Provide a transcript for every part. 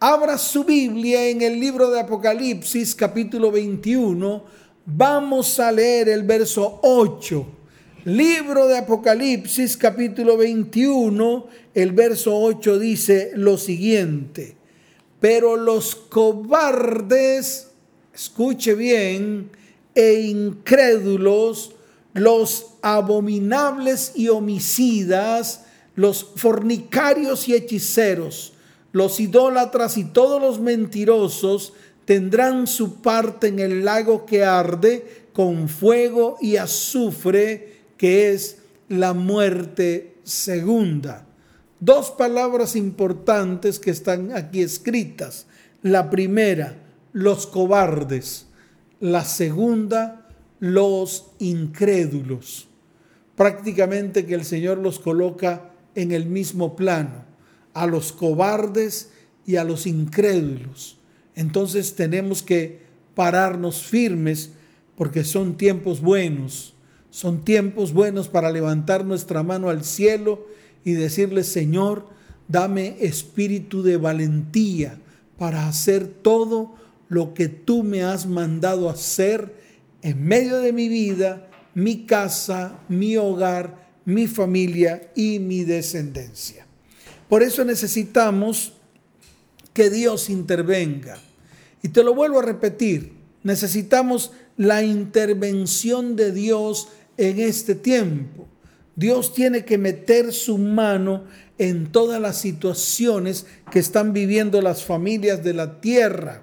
abra su Biblia en el libro de Apocalipsis capítulo 21. Vamos a leer el verso 8. Libro de Apocalipsis capítulo 21, el verso 8 dice lo siguiente. Pero los cobardes, escuche bien, e incrédulos, los abominables y homicidas, los fornicarios y hechiceros, los idólatras y todos los mentirosos tendrán su parte en el lago que arde con fuego y azufre, que es la muerte segunda. Dos palabras importantes que están aquí escritas. La primera, los cobardes. La segunda, los incrédulos. Prácticamente que el Señor los coloca en el mismo plano, a los cobardes y a los incrédulos. Entonces tenemos que pararnos firmes porque son tiempos buenos, son tiempos buenos para levantar nuestra mano al cielo y decirle, Señor, dame espíritu de valentía para hacer todo lo que tú me has mandado hacer en medio de mi vida, mi casa, mi hogar, mi familia y mi descendencia. Por eso necesitamos que Dios intervenga. Y te lo vuelvo a repetir, necesitamos la intervención de Dios en este tiempo. Dios tiene que meter su mano en todas las situaciones que están viviendo las familias de la tierra.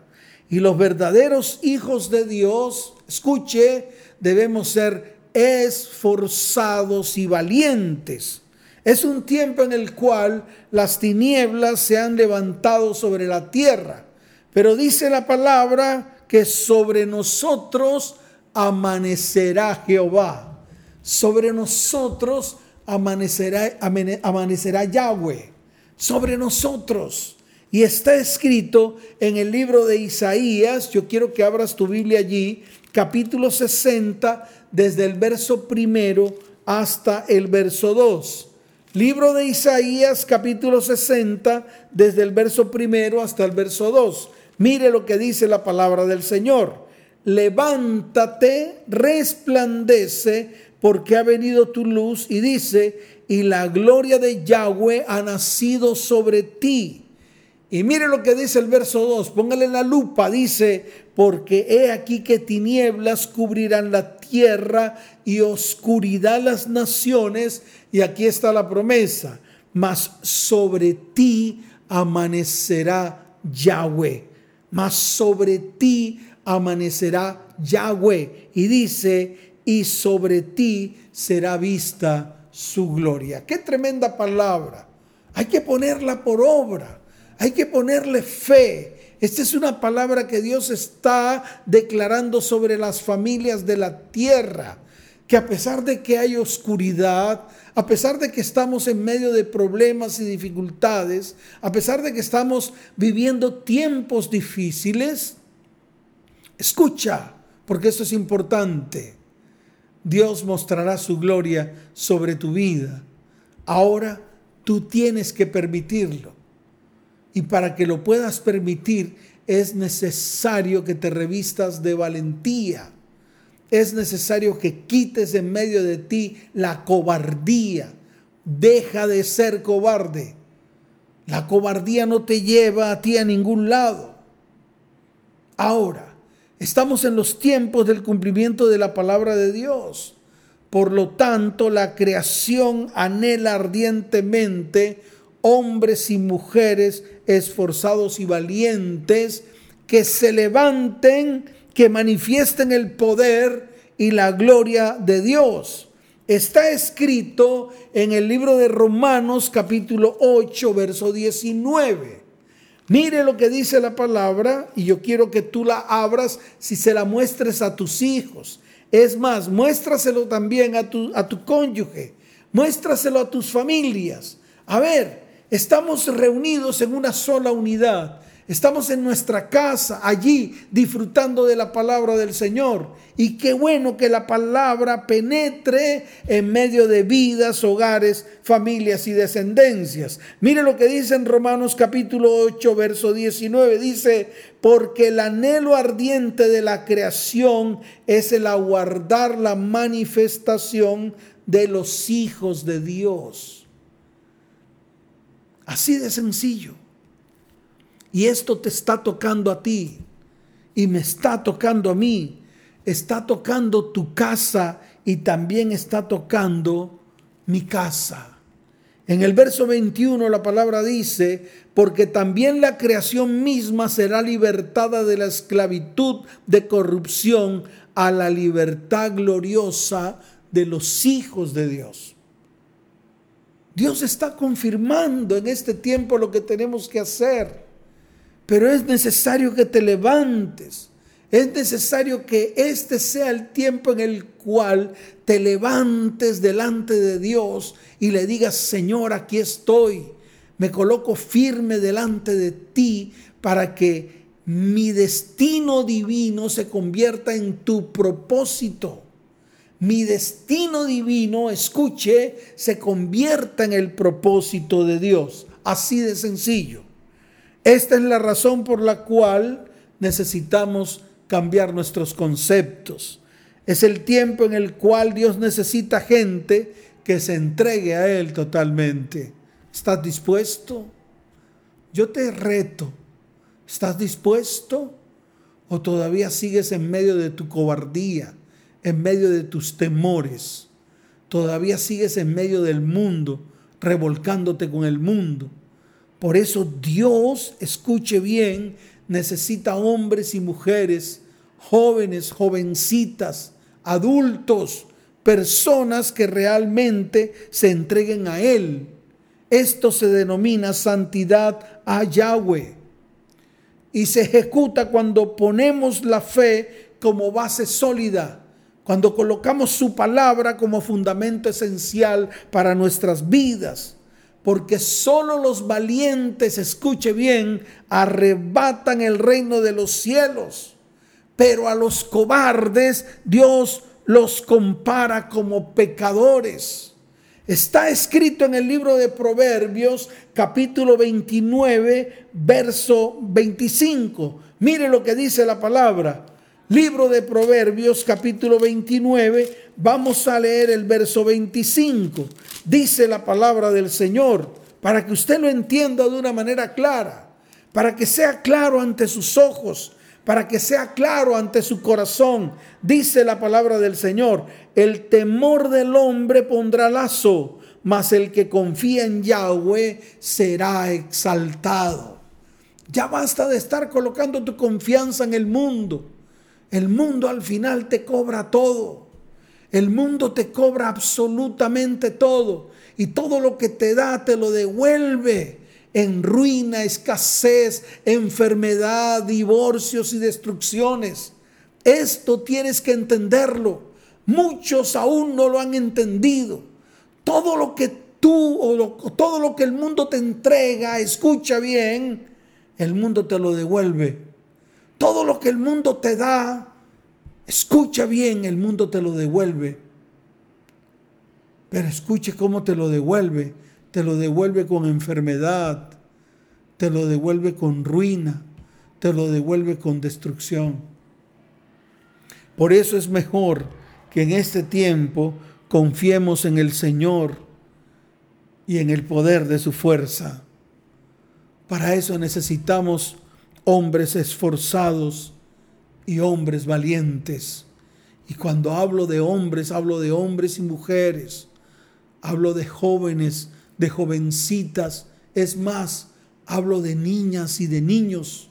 Y los verdaderos hijos de Dios, escuche, debemos ser esforzados y valientes. Es un tiempo en el cual las tinieblas se han levantado sobre la tierra, pero dice la palabra que sobre nosotros amanecerá Jehová, sobre nosotros amanecerá, amanecerá Yahweh, sobre nosotros. Y está escrito en el libro de Isaías, yo quiero que abras tu Biblia allí, capítulo 60, desde el verso primero hasta el verso 2. Libro de Isaías, capítulo 60, desde el verso primero hasta el verso 2. Mire lo que dice la palabra del Señor. Levántate, resplandece, porque ha venido tu luz y dice, y la gloria de Yahweh ha nacido sobre ti. Y mire lo que dice el verso 2, póngale la lupa, dice, porque he aquí que tinieblas cubrirán la tierra y oscuridad las naciones, y aquí está la promesa, mas sobre ti amanecerá Yahweh, mas sobre ti amanecerá Yahweh, y dice, y sobre ti será vista su gloria. Qué tremenda palabra. Hay que ponerla por obra. Hay que ponerle fe. Esta es una palabra que Dios está declarando sobre las familias de la tierra. Que a pesar de que hay oscuridad, a pesar de que estamos en medio de problemas y dificultades, a pesar de que estamos viviendo tiempos difíciles, escucha, porque esto es importante. Dios mostrará su gloria sobre tu vida. Ahora tú tienes que permitirlo. Y para que lo puedas permitir es necesario que te revistas de valentía. Es necesario que quites en medio de ti la cobardía. Deja de ser cobarde. La cobardía no te lleva a ti a ningún lado. Ahora, estamos en los tiempos del cumplimiento de la palabra de Dios. Por lo tanto, la creación anhela ardientemente hombres y mujeres esforzados y valientes que se levanten, que manifiesten el poder y la gloria de Dios. Está escrito en el libro de Romanos capítulo 8, verso 19. Mire lo que dice la palabra y yo quiero que tú la abras si se la muestres a tus hijos. Es más, muéstraselo también a tu, a tu cónyuge, muéstraselo a tus familias. A ver, Estamos reunidos en una sola unidad. Estamos en nuestra casa, allí, disfrutando de la palabra del Señor. Y qué bueno que la palabra penetre en medio de vidas, hogares, familias y descendencias. Mire lo que dice en Romanos capítulo 8, verso 19. Dice, porque el anhelo ardiente de la creación es el aguardar la manifestación de los hijos de Dios. Así de sencillo. Y esto te está tocando a ti y me está tocando a mí. Está tocando tu casa y también está tocando mi casa. En el verso 21 la palabra dice, porque también la creación misma será libertada de la esclavitud de corrupción a la libertad gloriosa de los hijos de Dios. Dios está confirmando en este tiempo lo que tenemos que hacer. Pero es necesario que te levantes. Es necesario que este sea el tiempo en el cual te levantes delante de Dios y le digas, Señor, aquí estoy. Me coloco firme delante de ti para que mi destino divino se convierta en tu propósito. Mi destino divino, escuche, se convierta en el propósito de Dios. Así de sencillo. Esta es la razón por la cual necesitamos cambiar nuestros conceptos. Es el tiempo en el cual Dios necesita gente que se entregue a Él totalmente. ¿Estás dispuesto? Yo te reto. ¿Estás dispuesto? ¿O todavía sigues en medio de tu cobardía, en medio de tus temores? ¿Todavía sigues en medio del mundo, revolcándote con el mundo? Por eso Dios, escuche bien, necesita hombres y mujeres, jóvenes, jovencitas, adultos, personas que realmente se entreguen a Él. Esto se denomina santidad a Yahweh. Y se ejecuta cuando ponemos la fe como base sólida, cuando colocamos su palabra como fundamento esencial para nuestras vidas porque solo los valientes, escuche bien, arrebatan el reino de los cielos. Pero a los cobardes Dios los compara como pecadores. Está escrito en el libro de Proverbios capítulo 29, verso 25. Mire lo que dice la palabra. Libro de Proverbios capítulo 29, vamos a leer el verso 25. Dice la palabra del Señor, para que usted lo entienda de una manera clara, para que sea claro ante sus ojos, para que sea claro ante su corazón. Dice la palabra del Señor, el temor del hombre pondrá lazo, mas el que confía en Yahweh será exaltado. Ya basta de estar colocando tu confianza en el mundo el mundo al final te cobra todo. El mundo te cobra absolutamente todo. Y todo lo que te da te lo devuelve en ruina, escasez, enfermedad, divorcios y destrucciones. Esto tienes que entenderlo. Muchos aún no lo han entendido. Todo lo que tú o todo lo que el mundo te entrega, escucha bien, el mundo te lo devuelve todo lo que el mundo te da, escucha bien, el mundo te lo devuelve. Pero escuche cómo te lo devuelve. Te lo devuelve con enfermedad, te lo devuelve con ruina, te lo devuelve con destrucción. Por eso es mejor que en este tiempo confiemos en el Señor y en el poder de su fuerza. Para eso necesitamos hombres esforzados y hombres valientes. Y cuando hablo de hombres, hablo de hombres y mujeres. Hablo de jóvenes, de jovencitas. Es más, hablo de niñas y de niños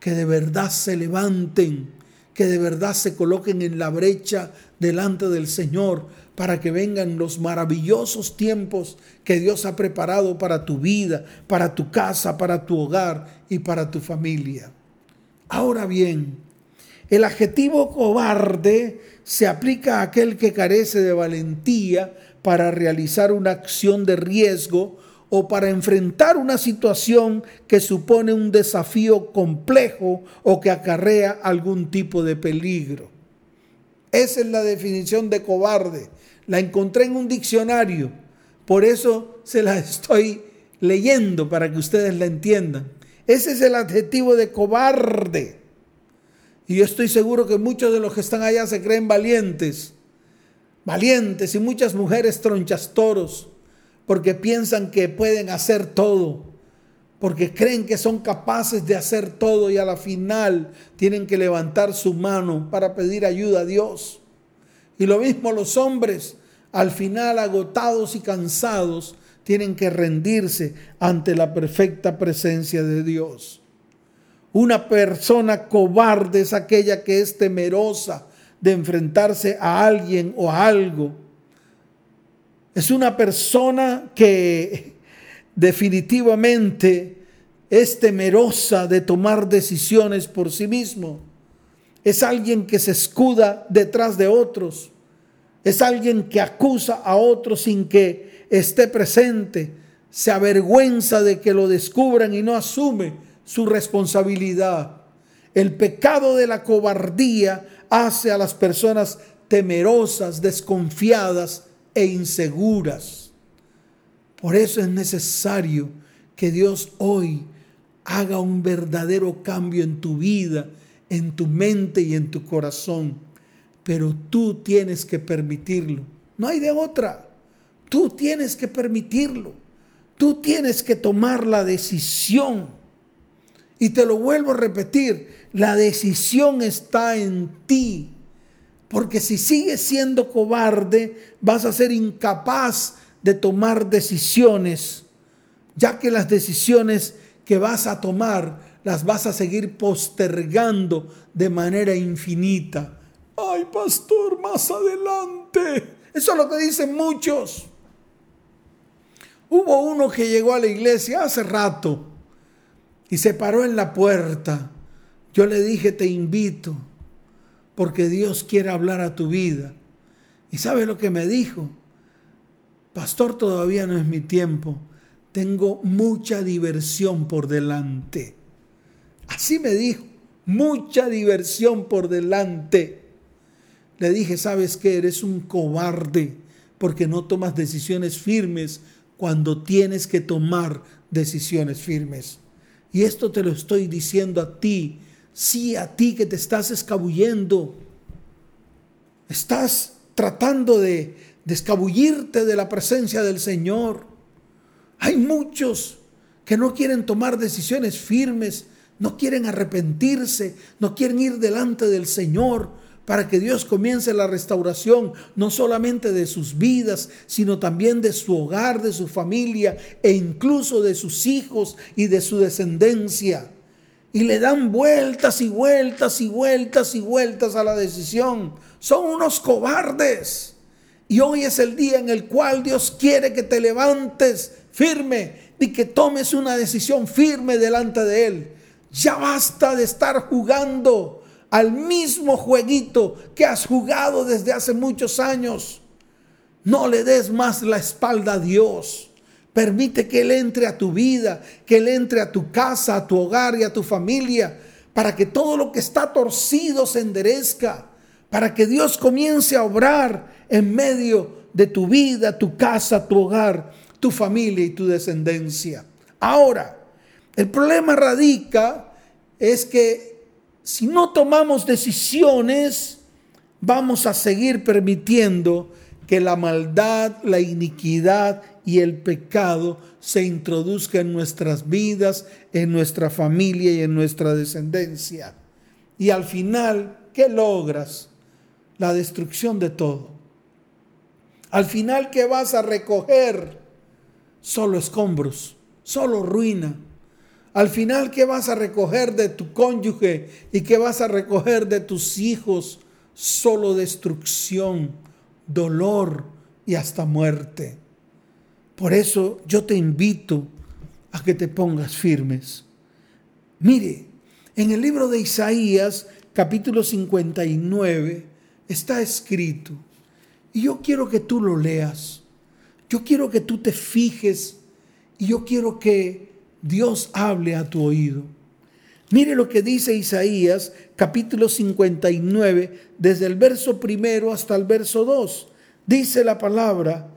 que de verdad se levanten, que de verdad se coloquen en la brecha delante del Señor para que vengan los maravillosos tiempos que Dios ha preparado para tu vida, para tu casa, para tu hogar y para tu familia. Ahora bien, el adjetivo cobarde se aplica a aquel que carece de valentía para realizar una acción de riesgo o para enfrentar una situación que supone un desafío complejo o que acarrea algún tipo de peligro. Esa es la definición de cobarde. La encontré en un diccionario, por eso se la estoy leyendo para que ustedes la entiendan. Ese es el adjetivo de cobarde. Y yo estoy seguro que muchos de los que están allá se creen valientes. Valientes y muchas mujeres tronchas toros porque piensan que pueden hacer todo, porque creen que son capaces de hacer todo y a la final tienen que levantar su mano para pedir ayuda a Dios. Y lo mismo los hombres, al final agotados y cansados, tienen que rendirse ante la perfecta presencia de Dios. Una persona cobarde es aquella que es temerosa de enfrentarse a alguien o a algo es una persona que definitivamente es temerosa de tomar decisiones por sí mismo. Es alguien que se escuda detrás de otros. Es alguien que acusa a otros sin que esté presente. Se avergüenza de que lo descubran y no asume su responsabilidad. El pecado de la cobardía hace a las personas temerosas, desconfiadas e inseguras. Por eso es necesario que Dios hoy haga un verdadero cambio en tu vida, en tu mente y en tu corazón. Pero tú tienes que permitirlo. No hay de otra. Tú tienes que permitirlo. Tú tienes que tomar la decisión. Y te lo vuelvo a repetir, la decisión está en ti. Porque si sigues siendo cobarde, vas a ser incapaz de tomar decisiones, ya que las decisiones que vas a tomar las vas a seguir postergando de manera infinita. Ay, pastor, más adelante. Eso es lo que dicen muchos. Hubo uno que llegó a la iglesia hace rato y se paró en la puerta. Yo le dije, te invito porque Dios quiere hablar a tu vida. ¿Y sabe lo que me dijo? Pastor, todavía no es mi tiempo. Tengo mucha diversión por delante. Así me dijo, mucha diversión por delante. Le dije, ¿sabes qué? Eres un cobarde porque no tomas decisiones firmes cuando tienes que tomar decisiones firmes. Y esto te lo estoy diciendo a ti Sí, a ti que te estás escabullendo. Estás tratando de, de escabullirte de la presencia del Señor. Hay muchos que no quieren tomar decisiones firmes, no quieren arrepentirse, no quieren ir delante del Señor para que Dios comience la restauración no solamente de sus vidas, sino también de su hogar, de su familia e incluso de sus hijos y de su descendencia y le dan vueltas y vueltas y vueltas y vueltas a la decisión. Son unos cobardes. Y hoy es el día en el cual Dios quiere que te levantes firme y que tomes una decisión firme delante de Él. Ya basta de estar jugando al mismo jueguito que has jugado desde hace muchos años. No le des más la espalda a Dios. Permite que Él entre a tu vida, que Él entre a tu casa, a tu hogar y a tu familia, para que todo lo que está torcido se enderezca, para que Dios comience a obrar en medio de tu vida, tu casa, tu hogar, tu familia y tu descendencia. Ahora, el problema radica es que si no tomamos decisiones, vamos a seguir permitiendo que la maldad, la iniquidad y el pecado se introduzca en nuestras vidas, en nuestra familia y en nuestra descendencia. Y al final, ¿qué logras? La destrucción de todo. Al final, ¿qué vas a recoger? Solo escombros, solo ruina. Al final, ¿qué vas a recoger de tu cónyuge y qué vas a recoger de tus hijos? Solo destrucción, dolor y hasta muerte. Por eso yo te invito a que te pongas firmes. Mire, en el libro de Isaías, capítulo 59, está escrito, y yo quiero que tú lo leas, yo quiero que tú te fijes Y yo quiero que Dios hable a tu oído. Mire lo que dice Isaías capítulo 59, desde el verso primero hasta el verso 2. Dice la palabra,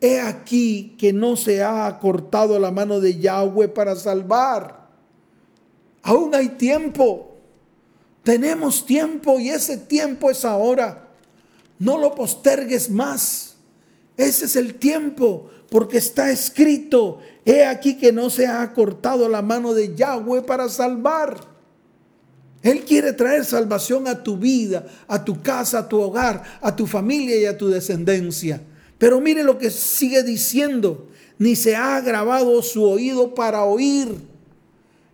he aquí que no se ha acortado la mano de Yahweh para salvar. Aún hay tiempo. Tenemos tiempo y ese tiempo es ahora. No lo postergues más. Ese es el tiempo porque está escrito, he aquí que no se ha acortado la mano de Yahweh para salvar. Él quiere traer salvación a tu vida, a tu casa, a tu hogar, a tu familia y a tu descendencia. Pero mire lo que sigue diciendo, ni se ha grabado su oído para oír.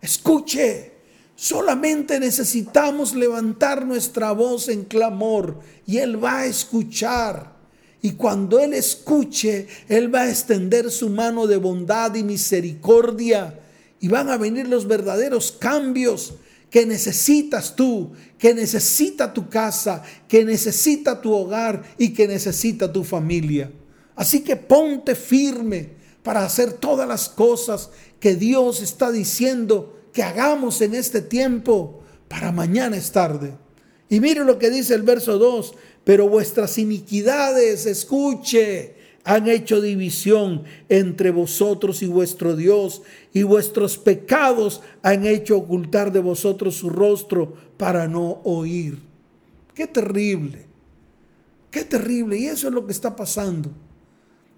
Escuche, solamente necesitamos levantar nuestra voz en clamor y Él va a escuchar. Y cuando Él escuche, Él va a extender su mano de bondad y misericordia. Y van a venir los verdaderos cambios que necesitas tú, que necesita tu casa, que necesita tu hogar y que necesita tu familia. Así que ponte firme para hacer todas las cosas que Dios está diciendo que hagamos en este tiempo. Para mañana es tarde. Y mire lo que dice el verso 2, pero vuestras iniquidades, escuche, han hecho división entre vosotros y vuestro Dios, y vuestros pecados han hecho ocultar de vosotros su rostro para no oír. Qué terrible, qué terrible. Y eso es lo que está pasando.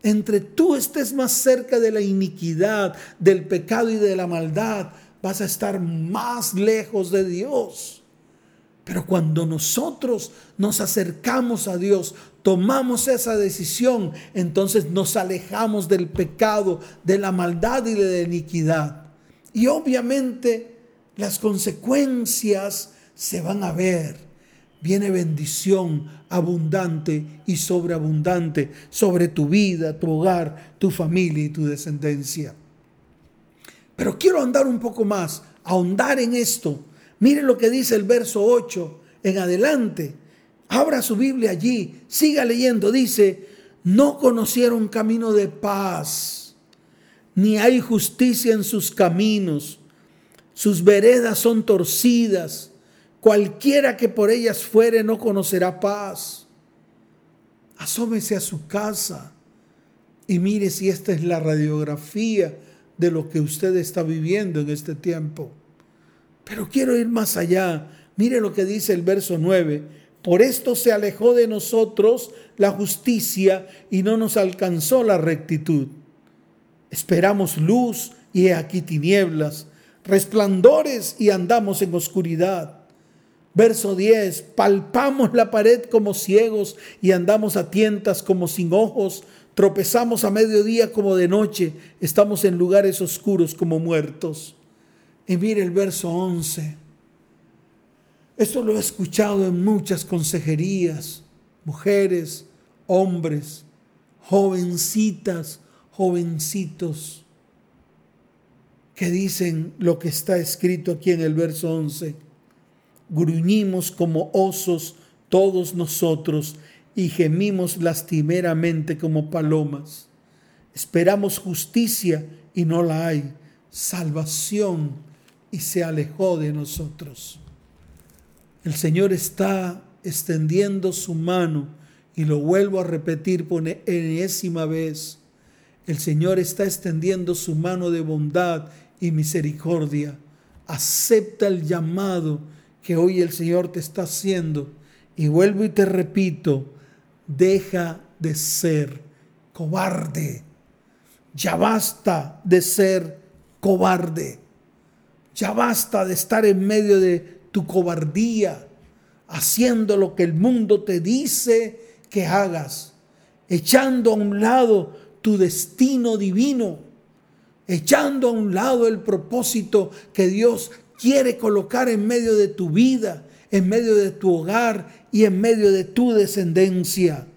Entre tú estés más cerca de la iniquidad, del pecado y de la maldad, vas a estar más lejos de Dios. Pero cuando nosotros nos acercamos a Dios, tomamos esa decisión, entonces nos alejamos del pecado, de la maldad y de la iniquidad. Y obviamente las consecuencias se van a ver. Viene bendición abundante y sobreabundante sobre tu vida, tu hogar, tu familia y tu descendencia. Pero quiero andar un poco más, ahondar en esto Mire lo que dice el verso 8 en adelante. Abra su Biblia allí, siga leyendo. Dice, no conocieron camino de paz, ni hay justicia en sus caminos. Sus veredas son torcidas. Cualquiera que por ellas fuere no conocerá paz. Asómese a su casa y mire si esta es la radiografía de lo que usted está viviendo en este tiempo. Pero quiero ir más allá. Mire lo que dice el verso 9. Por esto se alejó de nosotros la justicia y no nos alcanzó la rectitud. Esperamos luz y he aquí tinieblas, resplandores y andamos en oscuridad. Verso 10, palpamos la pared como ciegos y andamos a tientas como sin ojos, tropezamos a mediodía como de noche, estamos en lugares oscuros como muertos. Y mire el verso 11. Esto lo he escuchado en muchas consejerías, mujeres, hombres, jovencitas, jovencitos, que dicen lo que está escrito aquí en el verso 11. Gruñimos como osos todos nosotros y gemimos lastimeramente como palomas. Esperamos justicia y no la hay, salvación y se alejó de nosotros. El Señor está extendiendo su mano y lo vuelvo a repetir por enésima vez. El Señor está extendiendo su mano de bondad y misericordia. Acepta el llamado que hoy el Señor te está haciendo. Y vuelvo y te repito, deja de ser cobarde. Ya basta de ser cobarde. Ya basta de estar en medio de tu cobardía, haciendo lo que el mundo te dice que hagas, echando a un lado tu destino divino, echando a un lado el propósito que Dios quiere colocar en medio de tu vida, en medio de tu hogar y en medio de tu descendencia.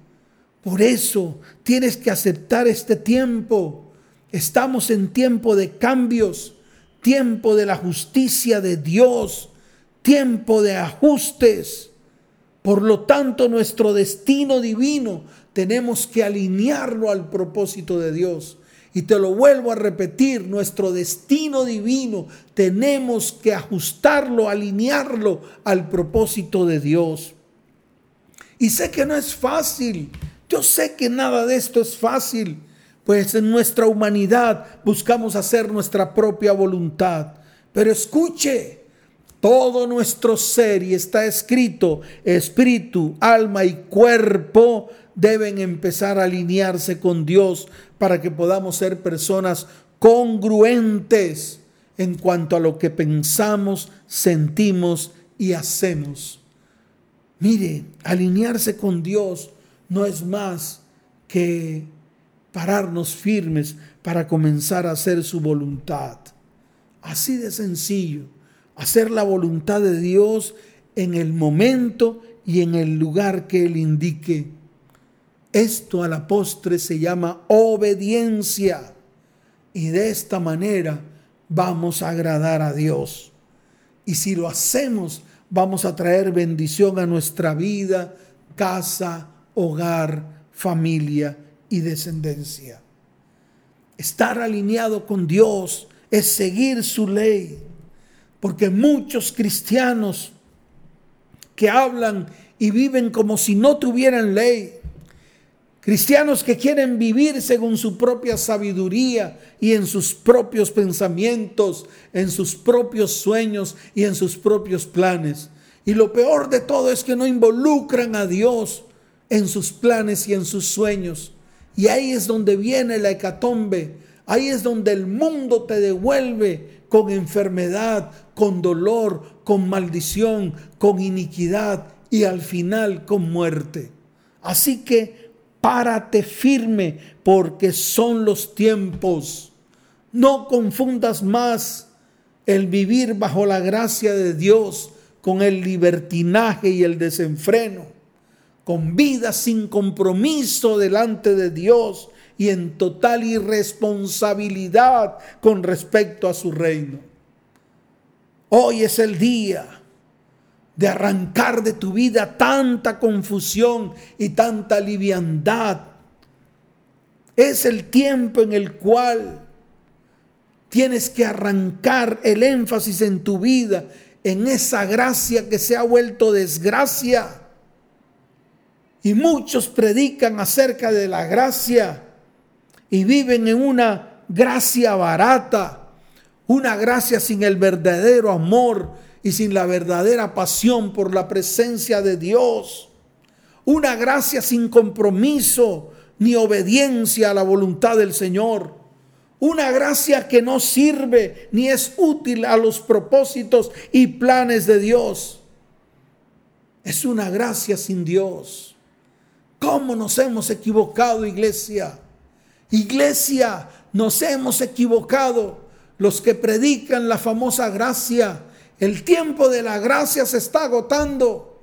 Por eso tienes que aceptar este tiempo. Estamos en tiempo de cambios tiempo de la justicia de Dios, tiempo de ajustes. Por lo tanto, nuestro destino divino tenemos que alinearlo al propósito de Dios. Y te lo vuelvo a repetir, nuestro destino divino tenemos que ajustarlo, alinearlo al propósito de Dios. Y sé que no es fácil, yo sé que nada de esto es fácil, pues en nuestra humanidad buscamos hacer nuestra propia voluntad. Pero escuche, todo nuestro ser, y está escrito, espíritu, alma y cuerpo deben empezar a alinearse con Dios para que podamos ser personas congruentes en cuanto a lo que pensamos, sentimos y hacemos. Mire, alinearse con Dios no es más que pararnos firmes para comenzar a hacer su voluntad. Así de sencillo, hacer la voluntad de Dios en el momento y en el lugar que Él indique. Esto a la postre se llama obediencia y de esta manera vamos a agradar a Dios. Y si lo hacemos, vamos a traer bendición a nuestra vida, casa, hogar, familia y descendencia. Estar alineado con Dios es seguir su ley, porque muchos cristianos que hablan y viven como si no tuvieran ley, Cristianos que quieren vivir según su propia sabiduría y en sus propios pensamientos, en sus propios sueños y en sus propios planes. Y lo peor de todo es que no involucran a Dios en sus planes y en sus sueños. Y ahí es donde viene la hecatombe. Ahí es donde el mundo te devuelve con enfermedad, con dolor, con maldición, con iniquidad y al final con muerte. Así que párate firme porque son los tiempos. No confundas más el vivir bajo la gracia de Dios con el libertinaje y el desenfreno, con vida sin compromiso delante de Dios y en total irresponsabilidad con respecto a su reino. Hoy es el día de arrancar de tu vida tanta confusión y tanta liviandad. Es el tiempo en el cual tienes que arrancar el énfasis en tu vida en esa gracia que se ha vuelto desgracia. Y muchos predican acerca de la gracia y viven en una gracia barata, una gracia sin el verdadero amor y sin la verdadera pasión por la presencia de Dios. Una gracia sin compromiso ni obediencia a la voluntad del Señor. Una gracia que no sirve ni es útil a los propósitos y planes de Dios. Es una gracia sin Dios. ¿Cómo nos hemos equivocado, iglesia? Iglesia, nos hemos equivocado. Los que predican la famosa gracia el tiempo de la gracia se está agotando.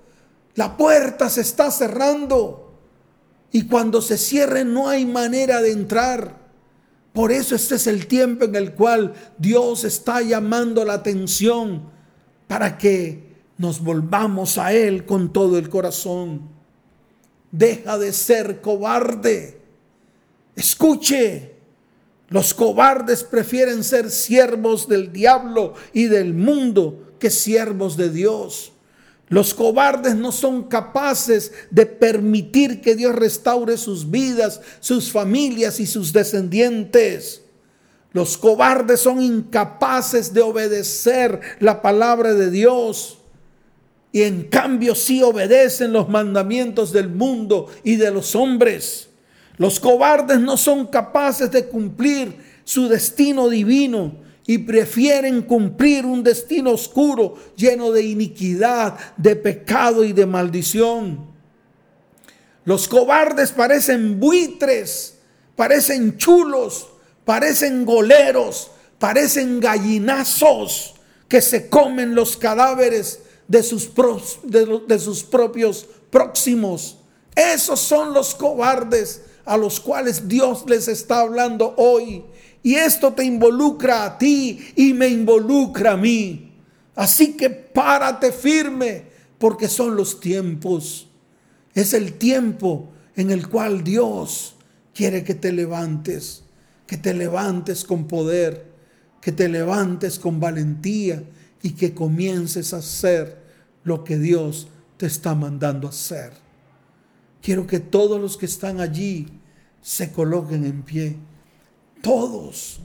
La puerta se está cerrando. Y cuando se cierre no hay manera de entrar. Por eso este es el tiempo en el cual Dios está llamando la atención para que nos volvamos a Él con todo el corazón. Deja de ser cobarde. Escuche, los cobardes prefieren ser siervos del diablo y del mundo que siervos de Dios. Los cobardes no son capaces de permitir que Dios restaure sus vidas, sus familias y sus descendientes. Los cobardes son incapaces de obedecer la palabra de Dios. Y en cambio sí obedecen los mandamientos del mundo y de los hombres. Los cobardes no son capaces de cumplir su destino divino y prefieren cumplir un destino oscuro lleno de iniquidad, de pecado y de maldición. Los cobardes parecen buitres, parecen chulos, parecen goleros, parecen gallinazos que se comen los cadáveres de sus, de, sus propios próximos. Esos son los cobardes a los cuales Dios les está hablando hoy y esto te involucra a ti y me involucra a mí. Así que párate firme porque son los tiempos. Es el tiempo en el cual Dios quiere que te levantes. que te levantes con poder, que te levantes con valentía y que comiences a hacer lo que Dios te está mandando a hacer. Quiero que todos los que están allí se coloquen en pie. Todos,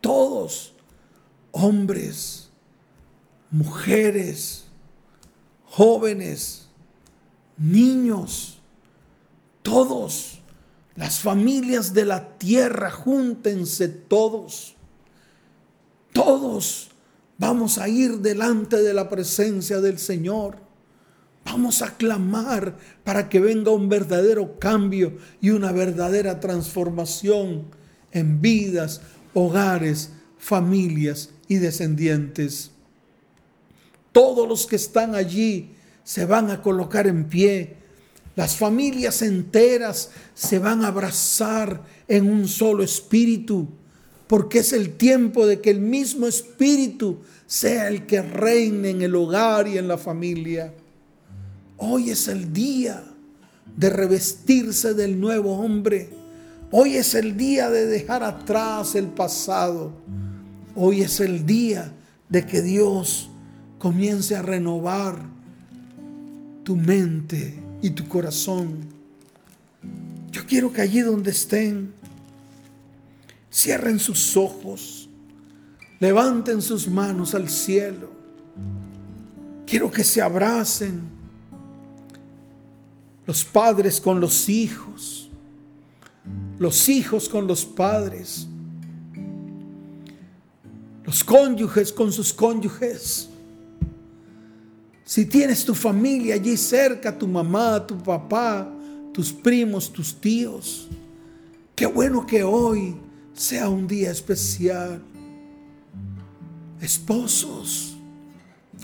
todos, hombres, mujeres, jóvenes, niños, todos, las familias de la tierra, júntense todos, todos vamos a ir delante de la presencia del Señor. Vamos a clamar para que venga un verdadero cambio y una verdadera transformación en vidas, hogares, familias y descendientes. Todos los que están allí se van a colocar en pie. Las familias enteras se van a abrazar en un solo espíritu, porque es el tiempo de que el mismo espíritu sea el que reine en el hogar y en la familia. Hoy es el día de revestirse del nuevo hombre. Hoy es el día de dejar atrás el pasado. Hoy es el día de que Dios comience a renovar tu mente y tu corazón. Yo quiero que allí donde estén, cierren sus ojos, levanten sus manos al cielo. Quiero que se abracen los padres con los hijos, los hijos con los padres, los cónyuges con sus cónyuges si tienes tu familia allí cerca, tu mamá, tu papá, tus primos, tus tíos, qué bueno que hoy sea un día especial. Esposos,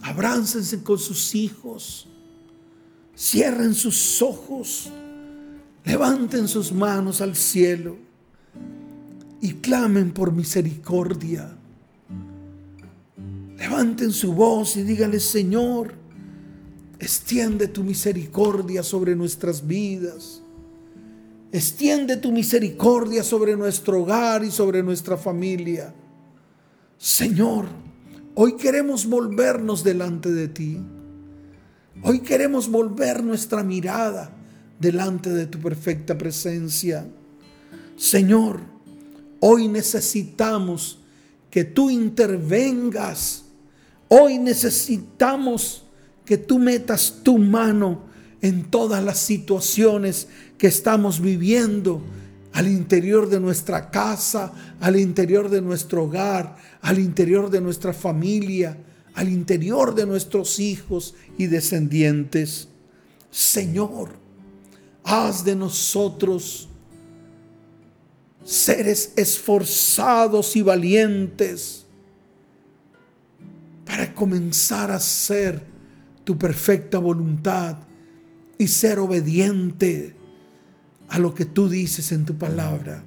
abráncense con sus hijos, cierren sus ojos, levanten sus manos al cielo y clamen por misericordia. Levanten su voz y díganle, Señor, Extiende tu misericordia sobre nuestras vidas. Extiende tu misericordia sobre nuestro hogar y sobre nuestra familia. Señor, hoy queremos volvernos delante de ti. Hoy queremos volver nuestra mirada delante de tu perfecta presencia. Señor, hoy necesitamos que tú intervengas. Hoy necesitamos que tú metas tu mano en todas las situaciones que estamos viviendo al interior de nuestra casa, al interior de nuestro hogar, al interior de nuestra familia, al interior de nuestros hijos y descendientes. Señor, haz de nosotros seres esforzados y valientes para comenzar a ser tu perfecta voluntad y ser obediente a lo que tú dices en tu palabra.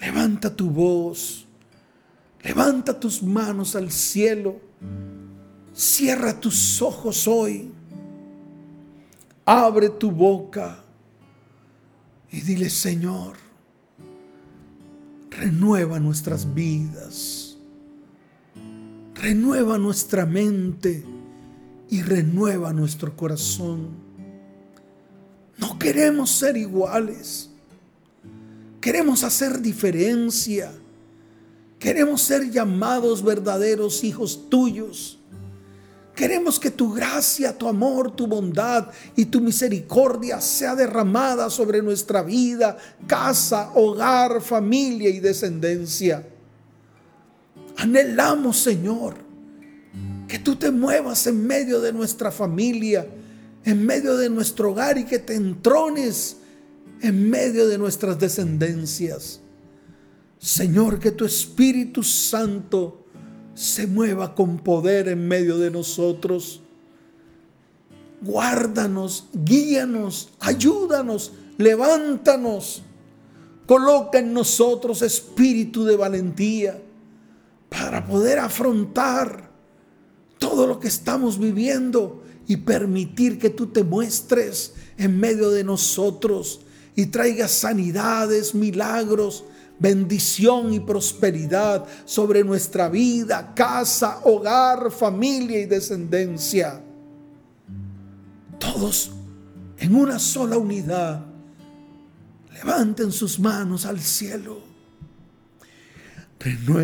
Levanta tu voz, levanta tus manos al cielo, cierra tus ojos hoy, abre tu boca y dile, Señor, renueva nuestras vidas, renueva nuestra mente y renueva nuestro corazón. No queremos ser iguales. Queremos hacer diferencia. Queremos ser llamados verdaderos hijos tuyos. Queremos que tu gracia, tu amor, tu bondad y tu misericordia sea derramada sobre nuestra vida, casa, hogar, familia y descendencia. Anhelamos, Señor, que tú te muevas en medio de nuestra familia, en medio de nuestro hogar y que te entrones en medio de nuestras descendencias. Señor, que tu Espíritu Santo se mueva con poder en medio de nosotros. Guárdanos, guíanos, ayúdanos, levántanos. Coloca en nosotros espíritu de valentía para poder afrontar todo lo que estamos viviendo y permitir que tú te muestres en medio de nosotros y traiga sanidades, milagros, bendición y prosperidad sobre nuestra vida, casa, hogar, familia y descendencia. Todos en una sola unidad. Levanten sus manos al cielo. Renuévame,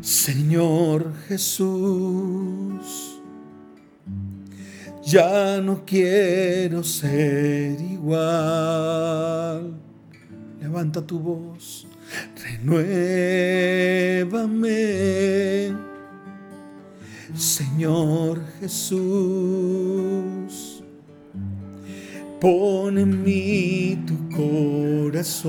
Señor Jesús ya no quiero ser igual. Levanta tu voz, renuévame, Señor Jesús. Pon en mí tu corazón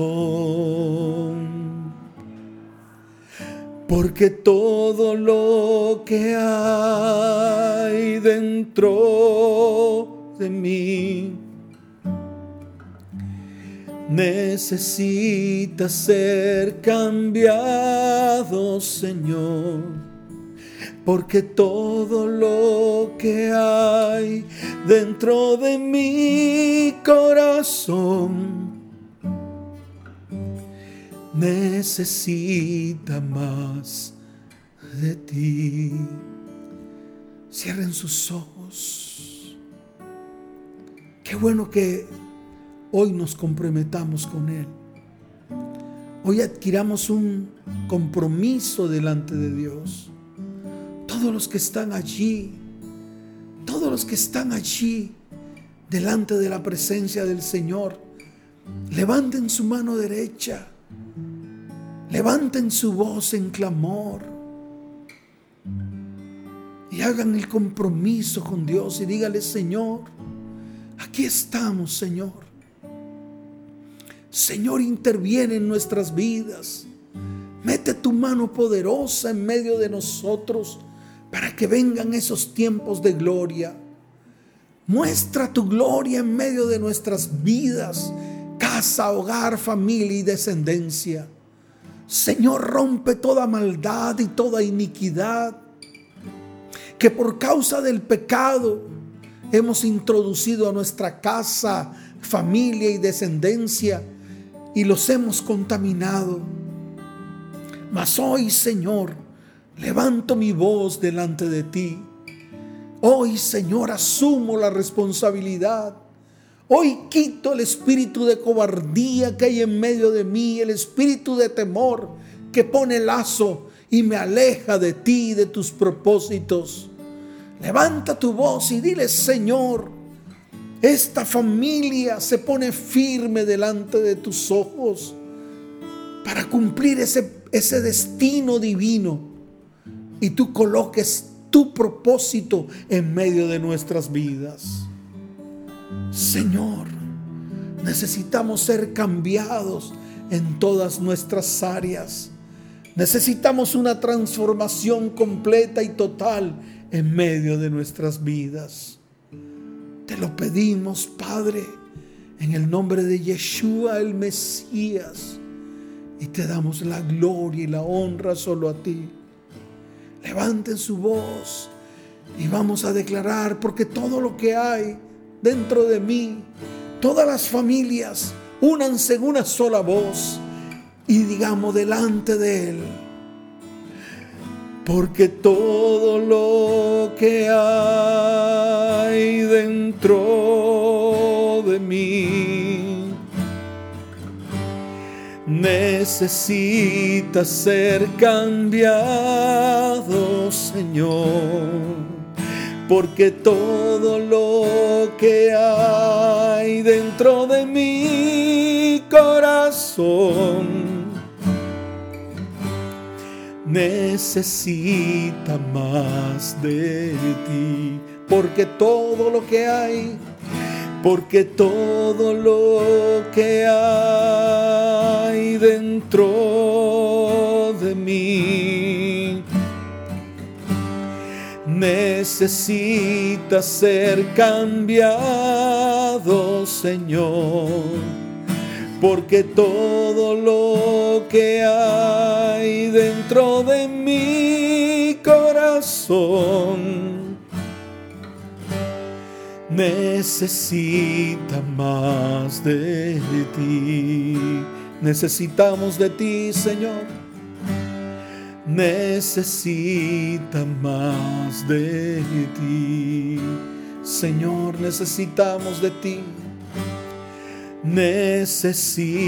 porque todo lo que hay dentro de mí necesita ser cambiado, Señor. Porque todo lo que hay dentro de mi corazón necesita más de ti. Cierren sus ojos. Qué bueno que hoy nos comprometamos con Él. Hoy adquiramos un compromiso delante de Dios. Todos los que están allí, todos los que están allí delante de la presencia del Señor, levanten su mano derecha Levanten su voz en clamor y hagan el compromiso con Dios y dígale, Señor, aquí estamos, Señor. Señor, interviene en nuestras vidas. Mete tu mano poderosa en medio de nosotros para que vengan esos tiempos de gloria. Muestra tu gloria en medio de nuestras vidas, casa, hogar, familia y descendencia. Señor, rompe toda maldad y toda iniquidad que por causa del pecado hemos introducido a nuestra casa, familia y descendencia y los hemos contaminado. Mas hoy, Señor, levanto mi voz delante de ti. Hoy, Señor, asumo la responsabilidad Hoy quito el espíritu de cobardía que hay en medio de mí, el espíritu de temor que pone lazo y me aleja de ti y de tus propósitos. Levanta tu voz y dile, Señor, esta familia se pone firme delante de tus ojos para cumplir ese, ese destino divino y tú coloques tu propósito en medio de nuestras vidas. Señor, necesitamos ser cambiados en todas nuestras áreas. Necesitamos una transformación completa y total en medio de nuestras vidas. Te lo pedimos, Padre, en el nombre de Yeshua el Mesías. Y te damos la gloria y la honra solo a ti. Levanten su voz y vamos a declarar, porque todo lo que hay dentro de mí. Todas las familias únanse en una sola voz y digamos delante de Él. Porque todo lo que hay dentro de mí necesita ser cambiado, Señor porque todo lo que hay dentro de mi corazón necesita más de ti, porque todo lo que hay, porque todo lo que hay dentro de mí necesita ser cambiado, Señor, porque todo lo que hay dentro de mi corazón necesita más de ti. Necesitamos de ti, Señor. Necesita más de ti. Señor, necesitamos de ti. Necesita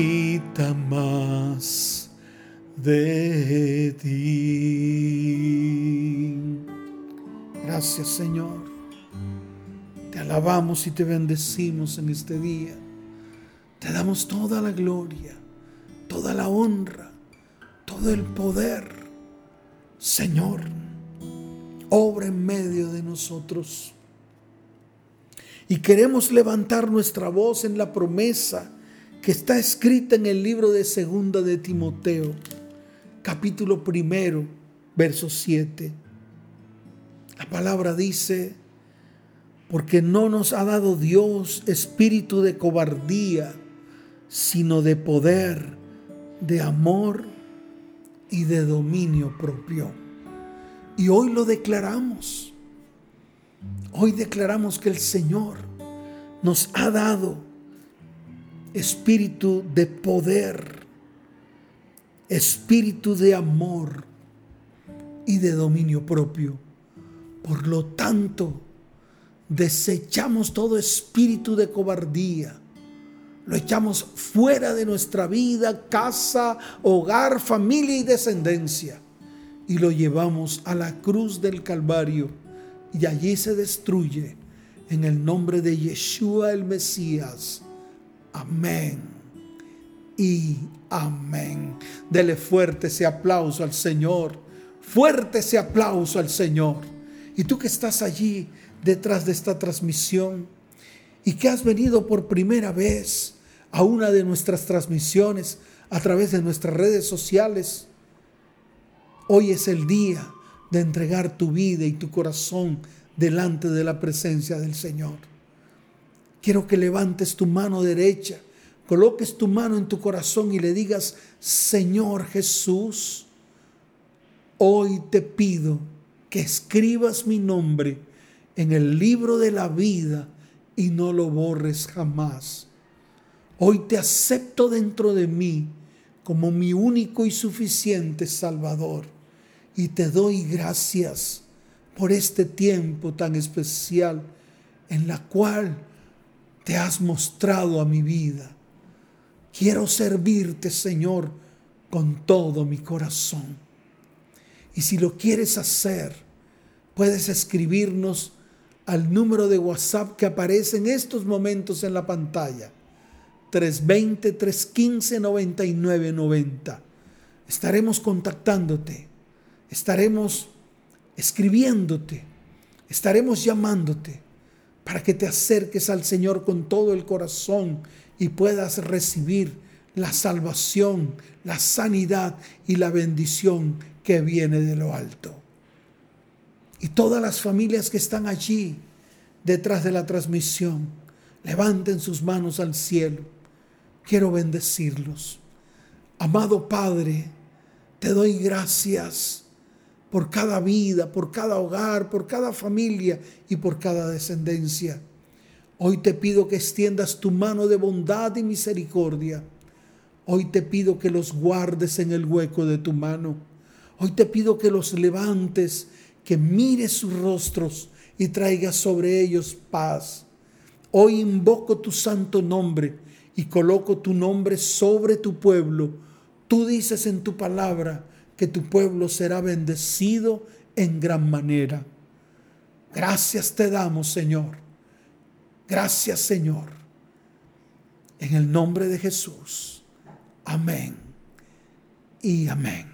más de ti. Gracias, Señor. Te alabamos y te bendecimos en este día. Te damos toda la gloria, toda la honra, todo el poder. Señor, obra en medio de nosotros. Y queremos levantar nuestra voz en la promesa que está escrita en el libro de Segunda de Timoteo, capítulo primero, verso 7. La palabra dice, porque no nos ha dado Dios espíritu de cobardía, sino de poder, de amor y de dominio propio. Y hoy lo declaramos. Hoy declaramos que el Señor nos ha dado espíritu de poder, espíritu de amor y de dominio propio. Por lo tanto, desechamos todo espíritu de cobardía. Lo echamos fuera de nuestra vida, casa, hogar, familia y descendencia. Y lo llevamos a la cruz del Calvario. Y allí se destruye en el nombre de Yeshua el Mesías. Amén. Y amén. Dele fuerte ese aplauso al Señor. Fuerte ese aplauso al Señor. Y tú que estás allí detrás de esta transmisión y que has venido por primera vez a una de nuestras transmisiones a través de nuestras redes sociales, hoy es el día de entregar tu vida y tu corazón delante de la presencia del Señor. Quiero que levantes tu mano derecha, coloques tu mano en tu corazón y le digas, Señor Jesús, hoy te pido que escribas mi nombre en el libro de la vida y no lo borres jamás. Hoy te acepto dentro de mí como mi único y suficiente Salvador y te doy gracias por este tiempo tan especial en la cual te has mostrado a mi vida. Quiero servirte, Señor, con todo mi corazón. Y si lo quieres hacer, puedes escribirnos al número de WhatsApp que aparece en estos momentos en la pantalla. 320-315-9990. Estaremos contactándote, estaremos escribiéndote, estaremos llamándote para que te acerques al Señor con todo el corazón y puedas recibir la salvación, la sanidad y la bendición que viene de lo alto y todas las familias que están allí detrás de la transmisión, levanten sus manos al cielo. Quiero bendecirlos. Amado Padre, te doy gracias por cada vida, por cada hogar, por cada familia y por cada descendencia. Hoy te pido que extiendas tu mano de bondad y misericordia. Hoy te pido que los guardes en el hueco de tu mano. Hoy te pido que los levantes que mire sus rostros y traiga sobre ellos paz. Hoy invoco tu santo nombre y coloco tu nombre sobre tu pueblo. Tú dices en tu palabra que tu pueblo será bendecido en gran manera. Gracias te damos, Señor. Gracias, Señor. En el nombre de Jesús. Amén y amén.